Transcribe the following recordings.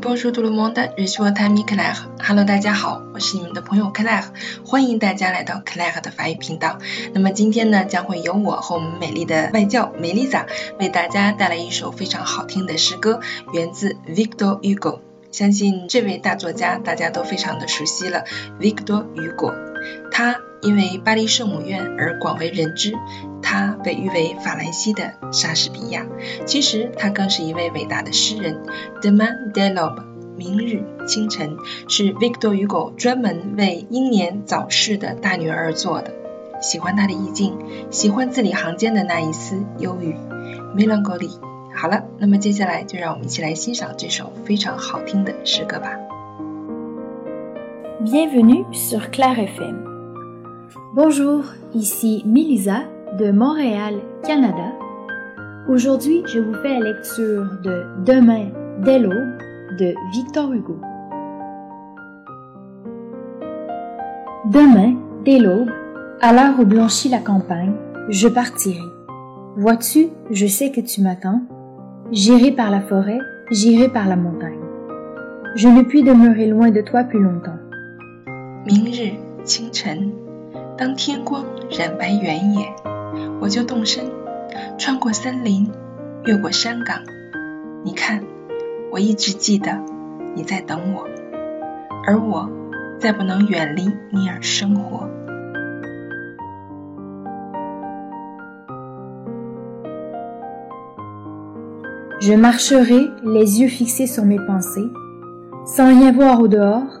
Bonjour tout le monde, ici votre ami Claire. Hello，大家好，我是你们的朋友 Claire，欢迎大家来到 Claire 的法语频道。那么今天呢，将会由我和我们美丽的外教梅丽莎为大家带来一首非常好听的诗歌，源自 Victor Hugo。相信这位大作家大家都非常的熟悉了，Victor Hugo。他因为巴黎圣母院而广为人知，他被誉为法兰西的莎士比亚。其实他更是一位伟大的诗人。Demain de l'aube，明日清晨，是 Victor Hugo 专门为英年早逝的大女儿而作的。喜欢他的意境，喜欢字里行间的那一丝忧郁，melancholy。好了，那么接下来就让我们一起来欣赏这首非常好听的诗歌吧。Bienvenue sur Claire FM. Bonjour, ici Melissa de Montréal, Canada. Aujourd'hui, je vous fais la lecture de Demain dès l'aube de Victor Hugo. Demain, dès l'aube, à l'heure où blanchit la campagne, je partirai. Vois-tu, je sais que tu m'attends. J'irai par la forêt, j'irai par la montagne. Je ne puis demeurer loin de toi plus longtemps. 明日清晨，当天光染白原野，我就动身，穿过森林，越过山岗。你看，我一直记得你在等我，而我再不能远离你而生活。Je marcherai les yeux fixés sur mes pensées, sans rien voir au dehors,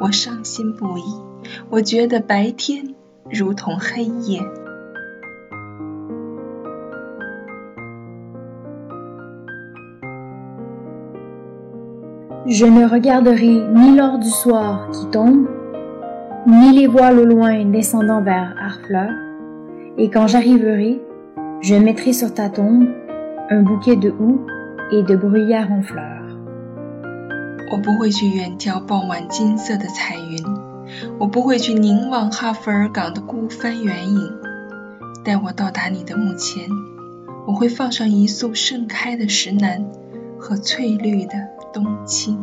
我伤心不已。我觉得白天如同黑夜。Je ne regarderai ni l'or du soir qui tombe, ni les voiles au loin descendant vers Harfleur, et quand j'arriverai, je mettrai sur ta tombe un bouquet de houx et de bruyères en fleurs. 我不会去远眺傍晚金色的彩云，我不会去凝望哈弗尔港的孤帆远影。待我到达你的墓前，我会放上一束盛开的石楠和翠绿的冬青。